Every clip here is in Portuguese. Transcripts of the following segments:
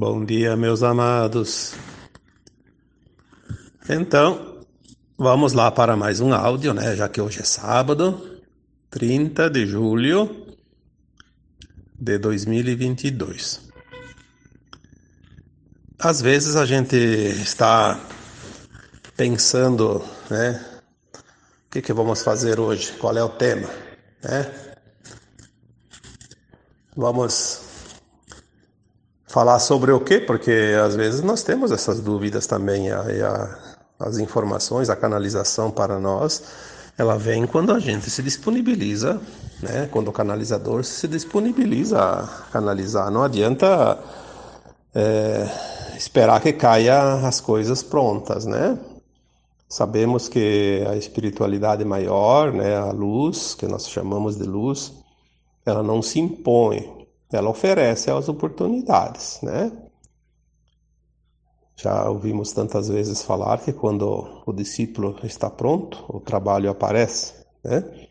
Bom dia, meus amados. Então, vamos lá para mais um áudio, né? Já que hoje é sábado, 30 de julho de 2022. Às vezes a gente está pensando, né? O que, que vamos fazer hoje? Qual é o tema, né? Vamos falar sobre o quê? Porque às vezes nós temos essas dúvidas também. A, a, as informações, a canalização para nós, ela vem quando a gente se disponibiliza, né? Quando o canalizador se disponibiliza a canalizar. Não adianta é, esperar que caia as coisas prontas, né? Sabemos que a espiritualidade maior, né, a luz, que nós chamamos de luz, ela não se impõe, ela oferece as oportunidades, né? Já ouvimos tantas vezes falar que quando o discípulo está pronto, o trabalho aparece, né?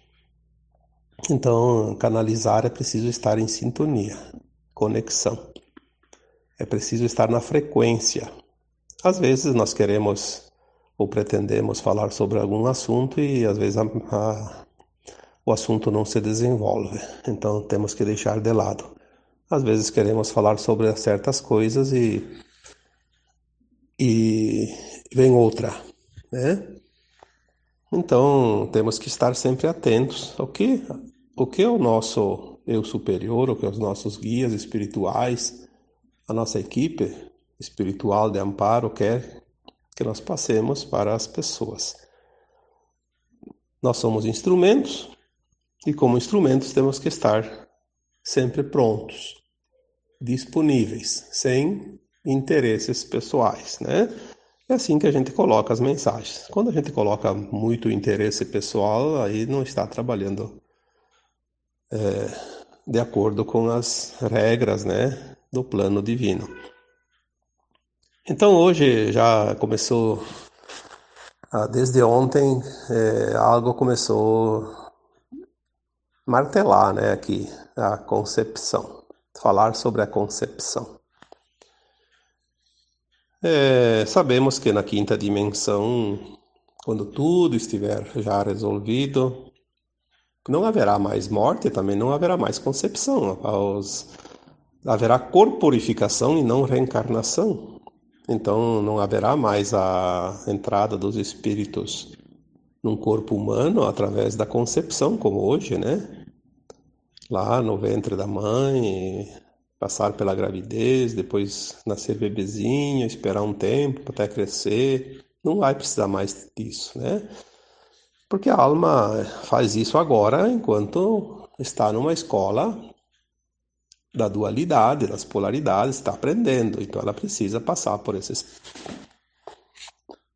Então, canalizar é preciso estar em sintonia, conexão. É preciso estar na frequência. Às vezes nós queremos ou pretendemos falar sobre algum assunto e às vezes a, a, o assunto não se desenvolve. Então temos que deixar de lado. Às vezes queremos falar sobre certas coisas e e vem outra, né? Então temos que estar sempre atentos ao que o que é o nosso eu superior, o que é os nossos guias espirituais, a nossa equipe espiritual de amparo quer que nós passemos para as pessoas. Nós somos instrumentos e como instrumentos temos que estar sempre prontos, disponíveis, sem interesses pessoais, né? É assim que a gente coloca as mensagens. Quando a gente coloca muito interesse pessoal, aí não está trabalhando é, de acordo com as regras, né, do plano divino. Então hoje já começou, ah, desde ontem, é, algo começou martelar, né, aqui a concepção, falar sobre a concepção. É, sabemos que na quinta dimensão, quando tudo estiver já resolvido, não haverá mais morte, também não haverá mais concepção. Os, haverá corporificação e não reencarnação. Então não haverá mais a entrada dos espíritos num corpo humano através da concepção, como hoje, né? Lá no ventre da mãe, passar pela gravidez, depois nascer bebezinho, esperar um tempo até crescer. Não vai precisar mais disso, né? Porque a alma faz isso agora enquanto está numa escola da dualidade, das polaridades, está aprendendo. Então ela precisa passar por esses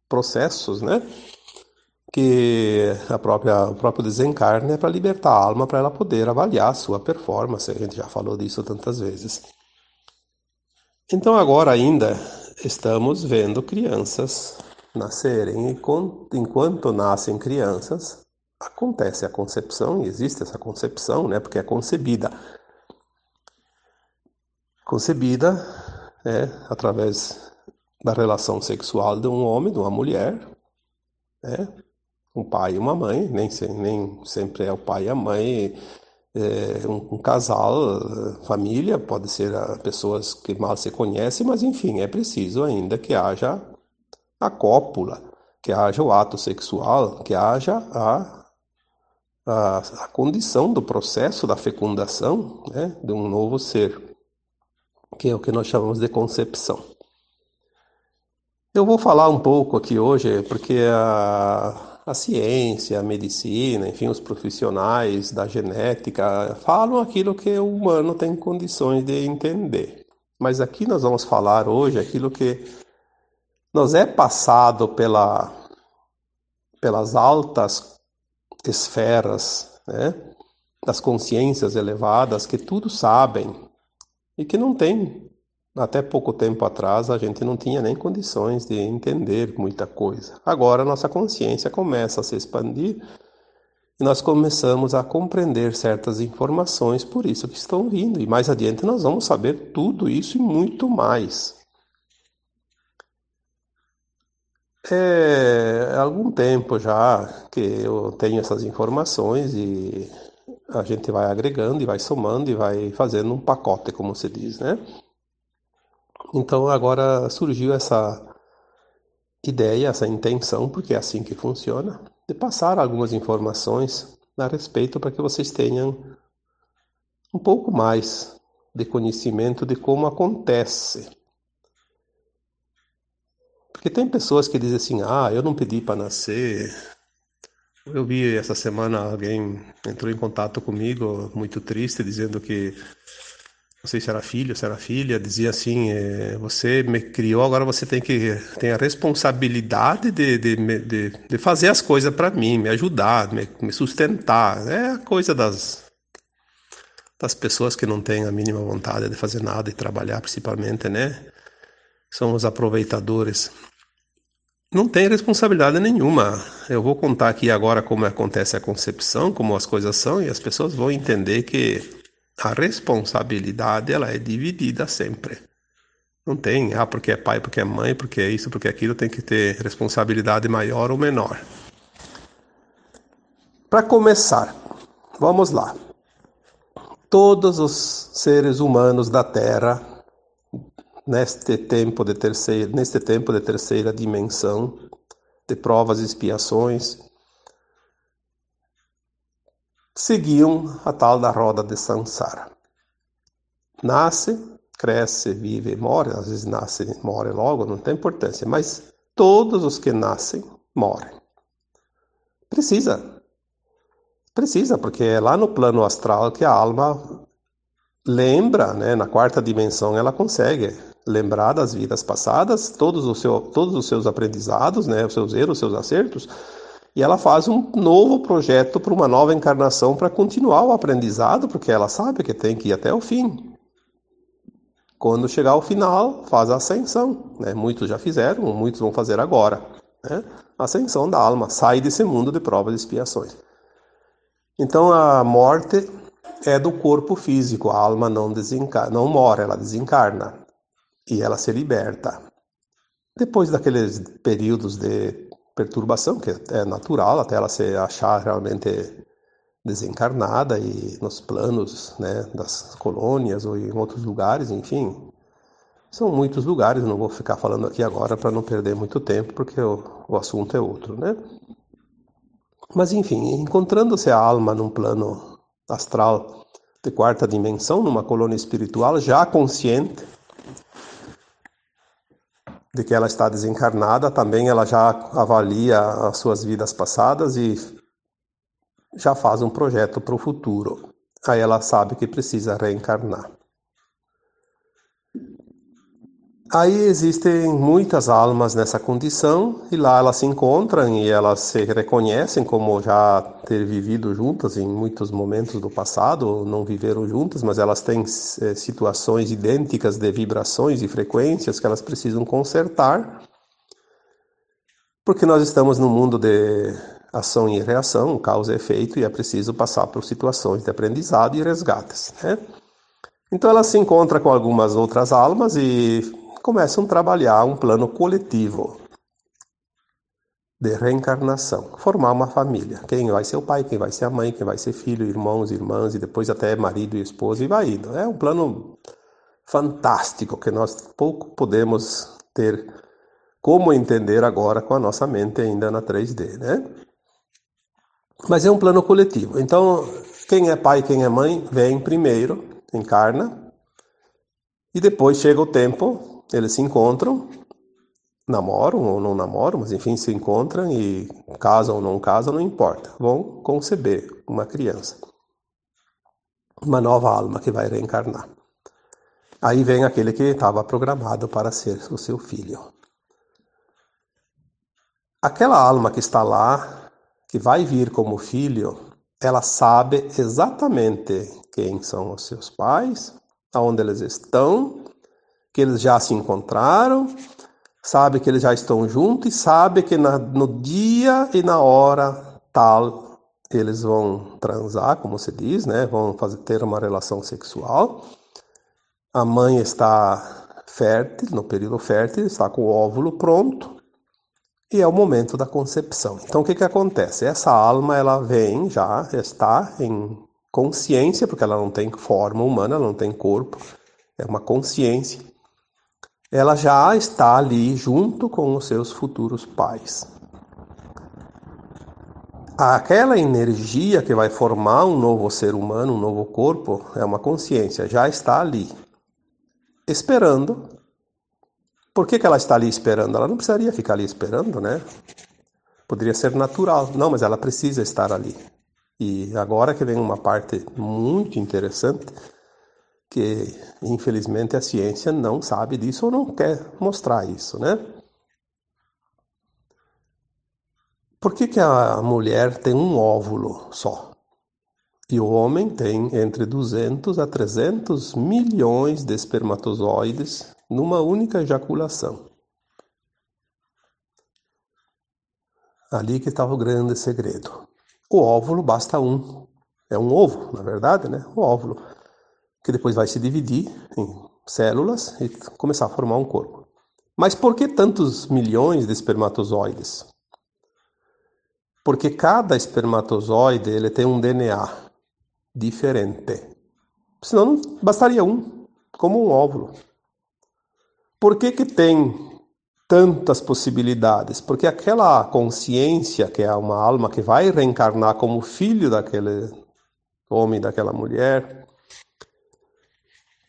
processos, né? Que a própria, o próprio desencarne é para libertar a alma, para ela poder avaliar a sua performance. A gente já falou disso tantas vezes. Então, agora ainda estamos vendo crianças nascerem, e enquanto nascem crianças, acontece a concepção, e existe essa concepção, né, porque é concebida. Concebida é, através da relação sexual de um homem, de uma mulher, né, um pai e uma mãe, nem, nem sempre é o pai e a mãe, é, um, um, casal, família, pode ser pessoas que mal se conhecem, mas enfim, é preciso ainda que haja a cópula, que haja o ato sexual, que haja a, a, a condição do processo da fecundação né, de um novo ser, que é o que nós chamamos de concepção. Eu vou falar um pouco aqui hoje, porque a a ciência, a medicina, enfim, os profissionais da genética falam aquilo que o humano tem condições de entender. Mas aqui nós vamos falar hoje aquilo que nos é passado pela, pelas altas esferas né, das consciências elevadas que tudo sabem e que não tem até pouco tempo atrás a gente não tinha nem condições de entender muita coisa. Agora nossa consciência começa a se expandir e nós começamos a compreender certas informações por isso que estão vindo. E mais adiante nós vamos saber tudo isso e muito mais. É algum tempo já que eu tenho essas informações e a gente vai agregando e vai somando e vai fazendo um pacote, como se diz, né? Então agora surgiu essa ideia, essa intenção, porque é assim que funciona, de passar algumas informações a respeito para que vocês tenham um pouco mais de conhecimento de como acontece. Porque tem pessoas que dizem assim: ah, eu não pedi para nascer. Eu vi essa semana alguém entrou em contato comigo, muito triste, dizendo que não sei se era filho, se era filha, dizia assim: é, você me criou, agora você tem que tem a responsabilidade de, de, de, de fazer as coisas para mim, me ajudar, me, me, sustentar. É a coisa das das pessoas que não têm a mínima vontade de fazer nada e trabalhar, principalmente, né? São os aproveitadores. Não tem responsabilidade nenhuma. Eu vou contar aqui agora como acontece a concepção, como as coisas são, e as pessoas vão entender que a responsabilidade ela é dividida sempre. Não tem, ah, porque é pai, porque é mãe, porque é isso, porque é aquilo, tem que ter responsabilidade maior ou menor. Para começar, vamos lá. Todos os seres humanos da Terra, neste tempo de terceira, neste tempo de terceira dimensão, de provas e expiações, seguiam a tal da roda de Sansara. Nasce, cresce, vive, morre, às vezes nasce e morre logo, não tem importância, mas todos os que nascem morrem. Precisa. Precisa, porque é lá no plano astral que a alma lembra, né, na quarta dimensão ela consegue lembrar das vidas passadas, todos os, seu, todos os seus aprendizados, né, os seus erros, os seus acertos, e ela faz um novo projeto para uma nova encarnação para continuar o aprendizado, porque ela sabe que tem que ir até o fim. Quando chegar ao final, faz a ascensão. Né? Muitos já fizeram, muitos vão fazer agora. Né? Ascensão da alma, sai desse mundo de provas e expiações. Então a morte é do corpo físico, a alma não, desencarna, não morre, ela desencarna e ela se liberta. Depois daqueles períodos de perturbação, que é natural até ela se achar realmente desencarnada e nos planos né, das colônias ou em outros lugares, enfim. São muitos lugares, não vou ficar falando aqui agora para não perder muito tempo, porque o, o assunto é outro, né? Mas enfim, encontrando-se a alma num plano astral de quarta dimensão, numa colônia espiritual já consciente, de que ela está desencarnada, também ela já avalia as suas vidas passadas e já faz um projeto para o futuro. Aí ela sabe que precisa reencarnar. Aí existem muitas almas nessa condição e lá elas se encontram e elas se reconhecem como já ter vivido juntas em muitos momentos do passado, não viveram juntas, mas elas têm é, situações idênticas de vibrações e frequências que elas precisam consertar, porque nós estamos no mundo de ação e reação, causa e efeito, e é preciso passar por situações de aprendizado e resgates. Né? Então ela se encontra com algumas outras almas e começam a trabalhar um plano coletivo de reencarnação, formar uma família. Quem vai ser o pai, quem vai ser a mãe, quem vai ser filho, irmãos, irmãs e depois até marido e esposa e vai indo. É um plano fantástico que nós pouco podemos ter como entender agora com a nossa mente ainda na 3D, né? Mas é um plano coletivo. Então, quem é pai, quem é mãe, vem primeiro, encarna, e depois chega o tempo eles se encontram, namoram ou não namoram, mas enfim, se encontram e casam ou não casam, não importa. Vão conceber uma criança, uma nova alma que vai reencarnar. Aí vem aquele que estava programado para ser o seu filho. Aquela alma que está lá, que vai vir como filho, ela sabe exatamente quem são os seus pais, aonde eles estão que eles já se encontraram, sabe que eles já estão juntos e sabe que na, no dia e na hora tal eles vão transar, como se diz, né? Vão fazer ter uma relação sexual. A mãe está fértil, no período fértil, está com o óvulo pronto e é o momento da concepção. Então o que que acontece? Essa alma ela vem já está em consciência, porque ela não tem forma humana, ela não tem corpo, é uma consciência. Ela já está ali junto com os seus futuros pais aquela energia que vai formar um novo ser humano, um novo corpo, é uma consciência, já está ali, esperando. Por que, que ela está ali esperando? Ela não precisaria ficar ali esperando, né? Poderia ser natural. Não, mas ela precisa estar ali. E agora que vem uma parte muito interessante, que infelizmente a ciência não sabe disso ou não quer mostrar isso, né? Por que, que a mulher tem um óvulo só? E o homem tem entre 200 a 300 milhões de espermatozoides numa única ejaculação. Ali que estava o grande segredo. O óvulo basta um. É um ovo, na verdade, né? O óvulo. Que depois vai se dividir em células e começar a formar um corpo. Mas por que tantos milhões de espermatozoides? Porque cada espermatozoide ele tem um DNA diferente. Senão não bastaria um, como um óvulo. Por que, que tem tantas possibilidades? Porque aquela consciência, que é uma alma que vai reencarnar como filho daquele homem, daquela mulher,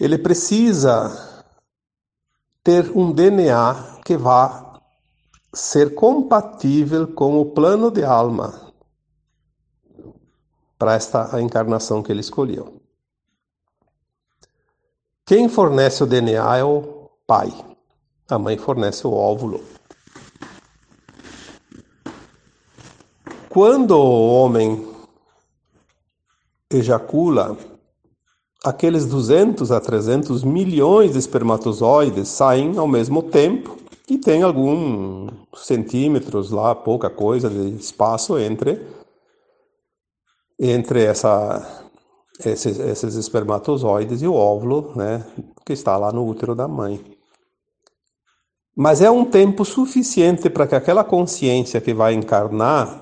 ele precisa ter um DNA que vá ser compatível com o plano de alma para esta encarnação que ele escolheu. Quem fornece o DNA é o pai. A mãe fornece o óvulo. Quando o homem ejacula, aqueles 200 a 300 milhões de espermatozoides saem ao mesmo tempo e tem alguns centímetros lá, pouca coisa de espaço entre entre essa esses, esses espermatozoides e o óvulo, né, que está lá no útero da mãe. Mas é um tempo suficiente para que aquela consciência que vai encarnar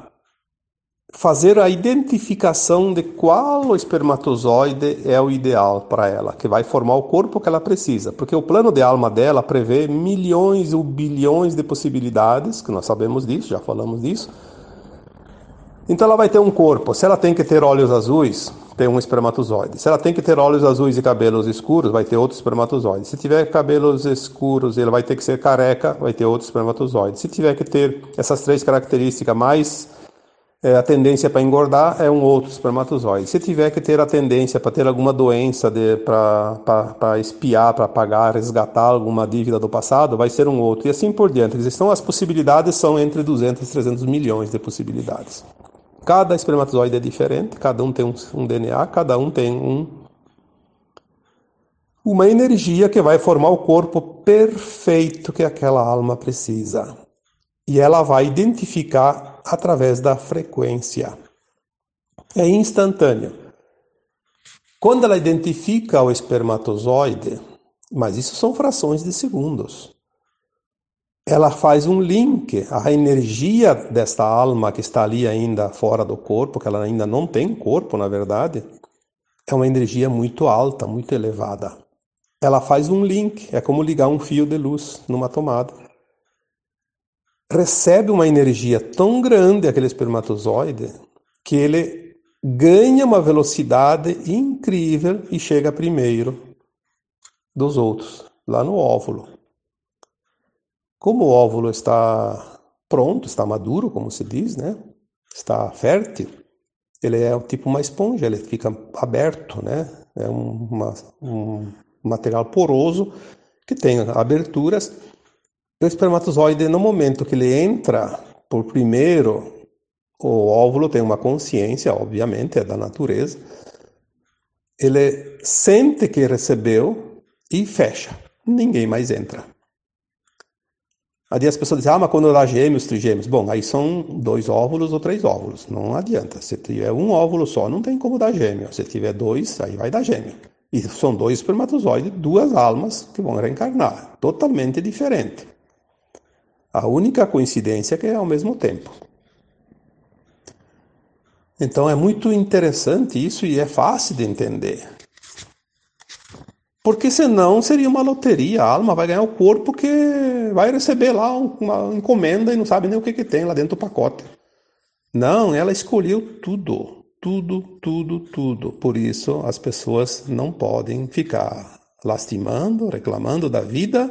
fazer a identificação de qual espermatozoide é o ideal para ela, que vai formar o corpo que ela precisa, porque o plano de alma dela prevê milhões ou bilhões de possibilidades, que nós sabemos disso, já falamos disso. Então ela vai ter um corpo. Se ela tem que ter olhos azuis, tem um espermatozoide. Se ela tem que ter olhos azuis e cabelos escuros, vai ter outro espermatozoide. Se tiver cabelos escuros, ele vai ter que ser careca, vai ter outro espermatozoide. Se tiver que ter essas três características mais é, a tendência para engordar é um outro espermatozoide. Se tiver que ter a tendência para ter alguma doença para espiar, para pagar, resgatar alguma dívida do passado, vai ser um outro. E assim por diante. Então as possibilidades são entre 200 e 300 milhões de possibilidades. Cada espermatozoide é diferente, cada um tem um, um DNA, cada um tem um, uma energia que vai formar o corpo perfeito que aquela alma precisa. E ela vai identificar através da frequência. É instantâneo. Quando ela identifica o espermatozoide, mas isso são frações de segundos, ela faz um link. A energia desta alma que está ali ainda fora do corpo, que ela ainda não tem corpo, na verdade, é uma energia muito alta, muito elevada. Ela faz um link, é como ligar um fio de luz numa tomada recebe uma energia tão grande aquele espermatozoide que ele ganha uma velocidade incrível e chega primeiro dos outros, lá no óvulo. Como o óvulo está pronto, está maduro, como se diz, né? Está fértil, ele é tipo uma esponja, ele fica aberto, né? É um, uma, um material poroso que tem aberturas o espermatozoide, no momento que ele entra por primeiro, o óvulo tem uma consciência, obviamente, é da natureza. Ele sente que recebeu e fecha. Ninguém mais entra. Aí as pessoas dizem, ah, mas quando dá gêmeos, trigêmeos. Bom, aí são dois óvulos ou três óvulos. Não adianta. Se tiver um óvulo só, não tem como dar gêmeo. Se tiver dois, aí vai dar gêmeo. E são dois espermatozoides, duas almas que vão reencarnar. Totalmente diferente. A única coincidência é que é ao mesmo tempo. Então é muito interessante isso e é fácil de entender. Porque senão seria uma loteria. A alma vai ganhar o corpo que vai receber lá uma encomenda e não sabe nem o que, que tem lá dentro do pacote. Não, ela escolheu tudo. Tudo, tudo, tudo. Por isso as pessoas não podem ficar lastimando, reclamando da vida,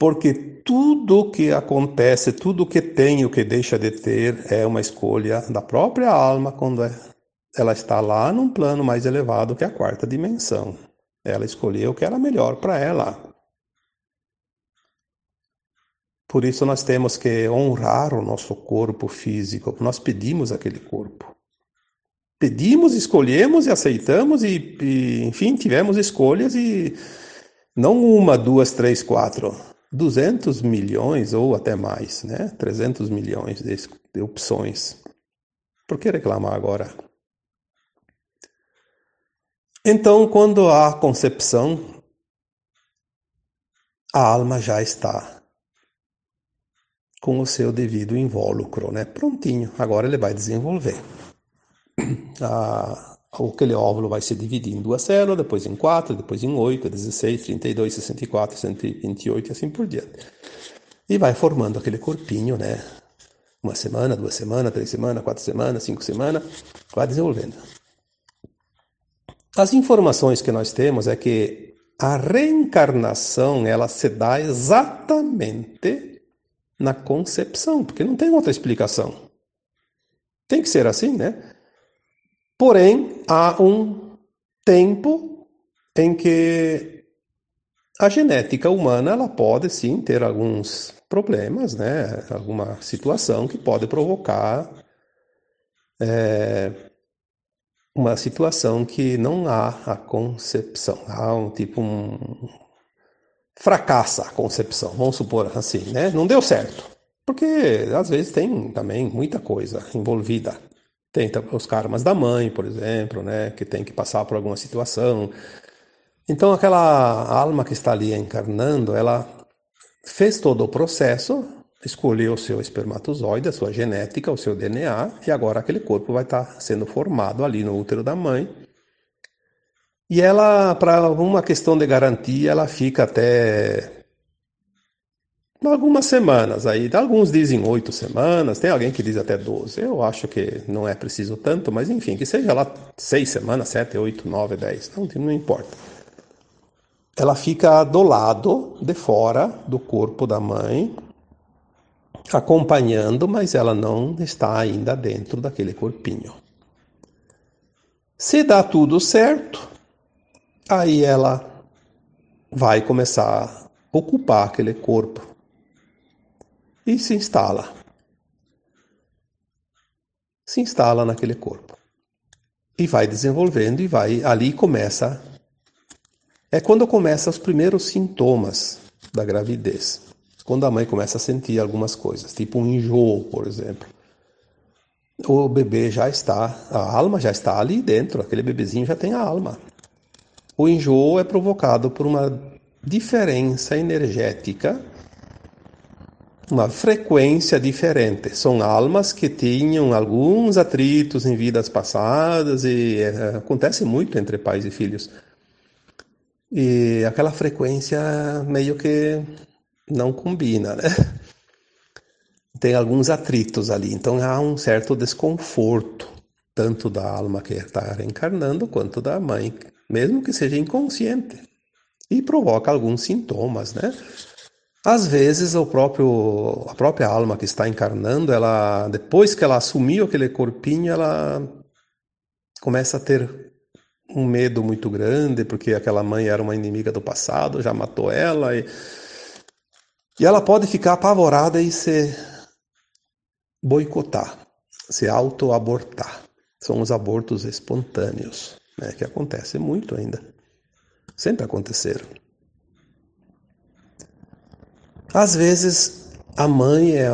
porque tudo que acontece, tudo que tem o que deixa de ter é uma escolha da própria alma quando é, ela está lá num plano mais elevado que a quarta dimensão. Ela escolheu o que era melhor para ela. Por isso nós temos que honrar o nosso corpo físico. Nós pedimos aquele corpo. Pedimos, escolhemos e aceitamos e, e enfim, tivemos escolhas e não uma, duas, três, quatro, 200 milhões ou até mais, né? 300 milhões de, de opções. Por que reclamar agora? Então, quando há concepção, a alma já está com o seu devido invólucro, né? Prontinho. Agora ele vai desenvolver. Ah, aquele óvulo vai se dividir em duas células, depois em quatro, depois em oito, 16, 32, 64, 128 e assim por diante. E vai formando aquele corpinho, né? Uma semana, duas semanas, três semanas, quatro semanas, cinco semanas, vai desenvolvendo. As informações que nós temos é que a reencarnação ela se dá exatamente na concepção, porque não tem outra explicação. Tem que ser assim, né? Porém, há um tempo em que a genética humana ela pode sim ter alguns problemas, né? Alguma situação que pode provocar é, uma situação que não há a concepção, há um tipo um fracassa a concepção, vamos supor assim, né? Não deu certo, porque às vezes tem também muita coisa envolvida. Tem os karmas da mãe, por exemplo, né, que tem que passar por alguma situação. Então aquela alma que está ali encarnando, ela fez todo o processo escolheu o seu espermatozoide, a sua genética, o seu DNA, e agora aquele corpo vai estar sendo formado ali no útero da mãe. E ela, para uma questão de garantia, ela fica até algumas semanas. Aí, alguns dizem oito semanas, tem alguém que diz até doze. Eu acho que não é preciso tanto, mas enfim, que seja lá seis semanas, sete, oito, nove, dez, não, não importa. Ela fica do lado de fora do corpo da mãe, acompanhando, mas ela não está ainda dentro daquele corpinho. Se dá tudo certo, aí ela vai começar a ocupar aquele corpo e se instala. Se instala naquele corpo. E vai desenvolvendo e vai ali começa é quando começam os primeiros sintomas da gravidez quando a mãe começa a sentir algumas coisas, tipo um enjoo, por exemplo. O bebê já está, a alma já está ali dentro, aquele bebezinho já tem a alma. O enjoo é provocado por uma diferença energética, uma frequência diferente. São almas que tinham alguns atritos em vidas passadas e é, acontece muito entre pais e filhos. E aquela frequência meio que não combina, né? Tem alguns atritos ali, então há um certo desconforto, tanto da alma que está reencarnando, quanto da mãe, mesmo que seja inconsciente, e provoca alguns sintomas, né? Às vezes o próprio, a própria alma que está encarnando, ela depois que ela assumiu aquele corpinho, ela começa a ter um medo muito grande, porque aquela mãe era uma inimiga do passado, já matou ela e e ela pode ficar apavorada e se boicotar, se auto-abortar. São os abortos espontâneos, né, que acontecem muito ainda. Sempre aconteceram. Às vezes a mãe é,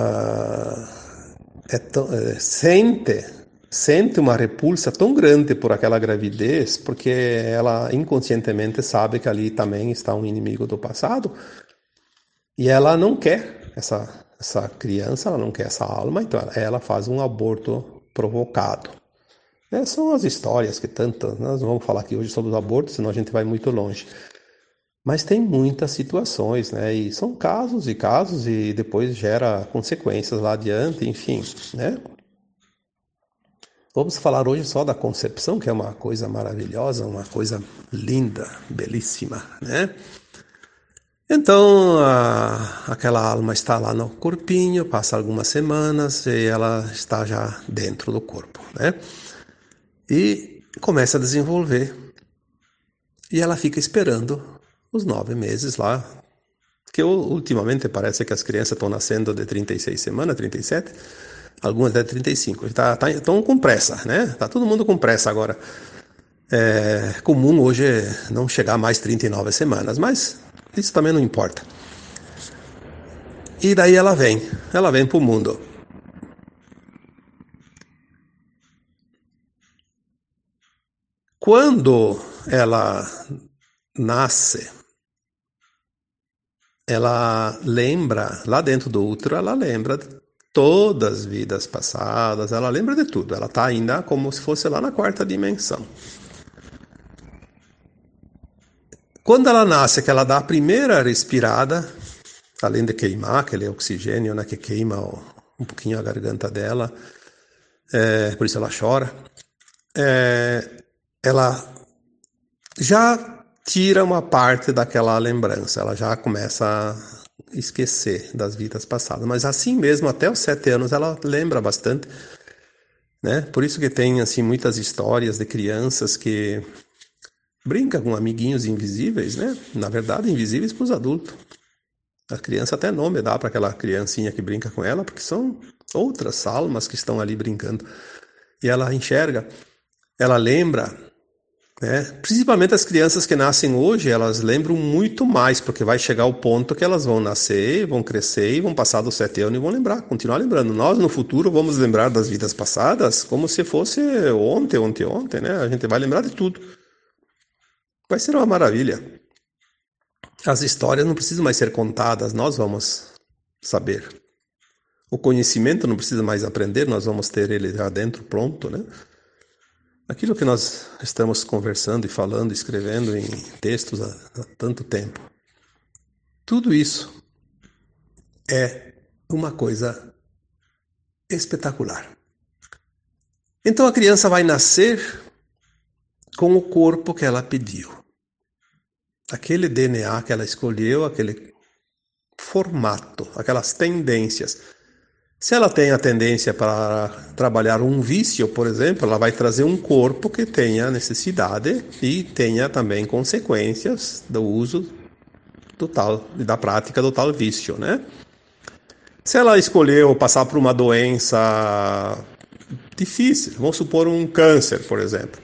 é, é, sente sente uma repulsa tão grande por aquela gravidez, porque ela inconscientemente sabe que ali também está um inimigo do passado, e ela não quer essa, essa criança, ela não quer essa alma, então ela faz um aborto provocado. É, são as histórias que tanto. Nós vamos falar aqui hoje sobre os abortos, senão a gente vai muito longe. Mas tem muitas situações, né? E são casos e casos, e depois gera consequências lá adiante, enfim, né? Vamos falar hoje só da concepção, que é uma coisa maravilhosa, uma coisa linda, belíssima, né? Então, a, aquela alma está lá no corpinho, passa algumas semanas e ela está já dentro do corpo, né? E começa a desenvolver. E ela fica esperando os nove meses lá, que ultimamente parece que as crianças estão nascendo de 36 semanas, 37 algumas até 35. Tá, tá, estão com pressa, né? Tá todo mundo com pressa agora. É comum hoje não chegar mais 39 semanas, mas isso também não importa. E daí ela vem, ela vem para o mundo. Quando ela nasce, ela lembra, lá dentro do útero, ela lembra todas as vidas passadas, ela lembra de tudo, ela está ainda como se fosse lá na quarta dimensão. Quando ela nasce, que ela dá a primeira respirada, além de queimar aquele oxigênio né, que queima um pouquinho a garganta dela, é, por isso ela chora, é, ela já tira uma parte daquela lembrança, ela já começa a esquecer das vidas passadas. Mas assim mesmo, até os sete anos, ela lembra bastante. Né? Por isso que tem assim muitas histórias de crianças que brincam com amiguinhos invisíveis, né? Na verdade, invisíveis para os adultos. A criança até nome dá para aquela criancinha que brinca com ela, porque são outras almas que estão ali brincando. E ela enxerga, ela lembra né? Principalmente as crianças que nascem hoje, elas lembram muito mais, porque vai chegar o ponto que elas vão nascer, vão crescer e vão passar dos sete anos e vão lembrar, continuar lembrando. Nós, no futuro, vamos lembrar das vidas passadas como se fosse ontem, ontem, ontem, né? A gente vai lembrar de tudo. Vai ser uma maravilha. As histórias não precisam mais ser contadas, nós vamos saber. O conhecimento não precisa mais aprender, nós vamos ter ele já dentro, pronto, né? Aquilo que nós estamos conversando e falando, escrevendo em textos há, há tanto tempo, tudo isso é uma coisa espetacular. Então a criança vai nascer com o corpo que ela pediu. Aquele DNA que ela escolheu, aquele formato, aquelas tendências. Se ela tem a tendência para trabalhar um vício, por exemplo, ela vai trazer um corpo que tenha necessidade e tenha também consequências do uso do tal, da prática do tal vício, né? Se ela escolheu passar por uma doença difícil, vamos supor um câncer, por exemplo.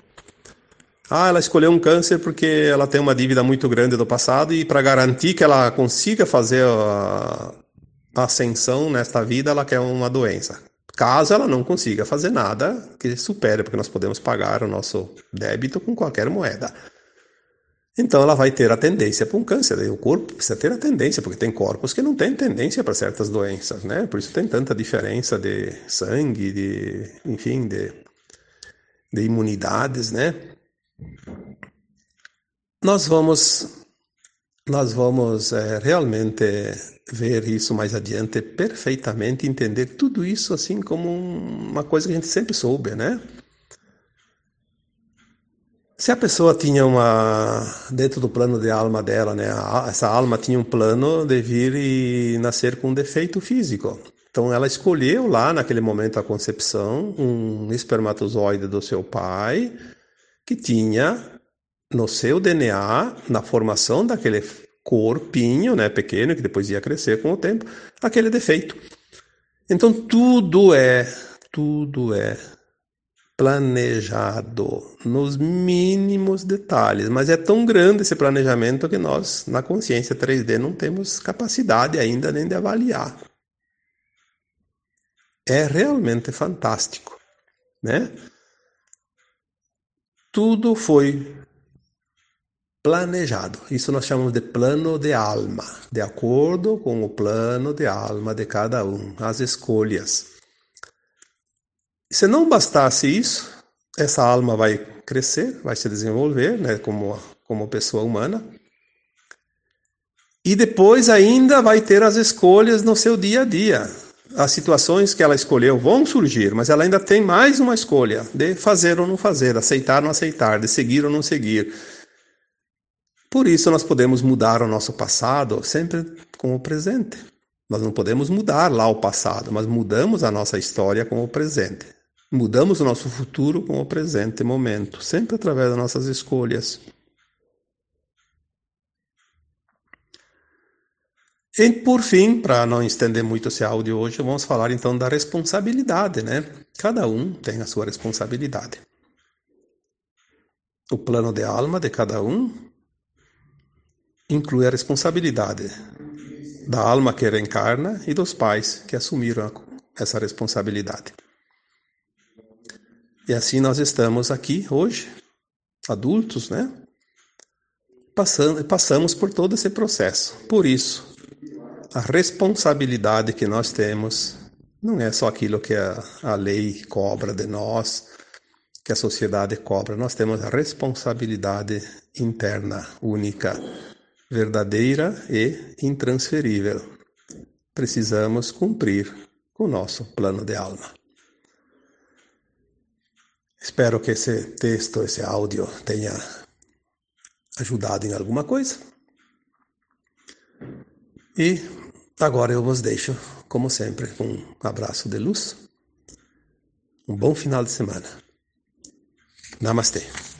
Ah, ela escolheu um câncer porque ela tem uma dívida muito grande do passado e para garantir que ela consiga fazer a, ascensão nesta vida, ela quer uma doença. Caso ela não consiga fazer nada que supere, porque nós podemos pagar o nosso débito com qualquer moeda. Então ela vai ter a tendência para um câncer. o corpo precisa ter a tendência, porque tem corpos que não têm tendência para certas doenças, né? Por isso tem tanta diferença de sangue, de, enfim, de, de imunidades, né? Nós vamos nós vamos é, realmente ver isso mais adiante perfeitamente, entender tudo isso assim como uma coisa que a gente sempre soube, né? Se a pessoa tinha uma dentro do plano de alma dela, né? Essa alma tinha um plano de vir e nascer com um defeito físico. Então ela escolheu lá naquele momento da concepção um espermatozoide do seu pai que tinha no seu DNA, na formação daquele corpinho, né, pequeno, que depois ia crescer com o tempo, aquele defeito. Então tudo é, tudo é planejado nos mínimos detalhes, mas é tão grande esse planejamento que nós, na consciência 3D, não temos capacidade ainda nem de avaliar. É realmente fantástico, né? Tudo foi planejado. Isso nós chamamos de plano de alma, de acordo com o plano de alma de cada um, as escolhas. Se não bastasse isso, essa alma vai crescer, vai se desenvolver, né, como, como pessoa humana. E depois ainda vai ter as escolhas no seu dia a dia. As situações que ela escolheu vão surgir, mas ela ainda tem mais uma escolha de fazer ou não fazer, aceitar ou não aceitar, de seguir ou não seguir. Por isso nós podemos mudar o nosso passado sempre com o presente. Nós não podemos mudar lá o passado, mas mudamos a nossa história com o presente. Mudamos o nosso futuro com o presente momento, sempre através das nossas escolhas. E por fim, para não estender muito esse áudio hoje, vamos falar então da responsabilidade, né? Cada um tem a sua responsabilidade. O plano de alma de cada um inclui a responsabilidade da alma que reencarna e dos pais que assumiram essa responsabilidade. E assim nós estamos aqui hoje, adultos, né? Passando, passamos por todo esse processo. Por isso, a responsabilidade que nós temos não é só aquilo que a, a lei cobra de nós, que a sociedade cobra. Nós temos a responsabilidade interna única, verdadeira e intransferível. Precisamos cumprir o nosso plano de alma. Espero que esse texto, esse áudio tenha ajudado em alguma coisa. E agora eu vos deixo, como sempre, com um abraço de luz. Um bom final de semana. Namastê.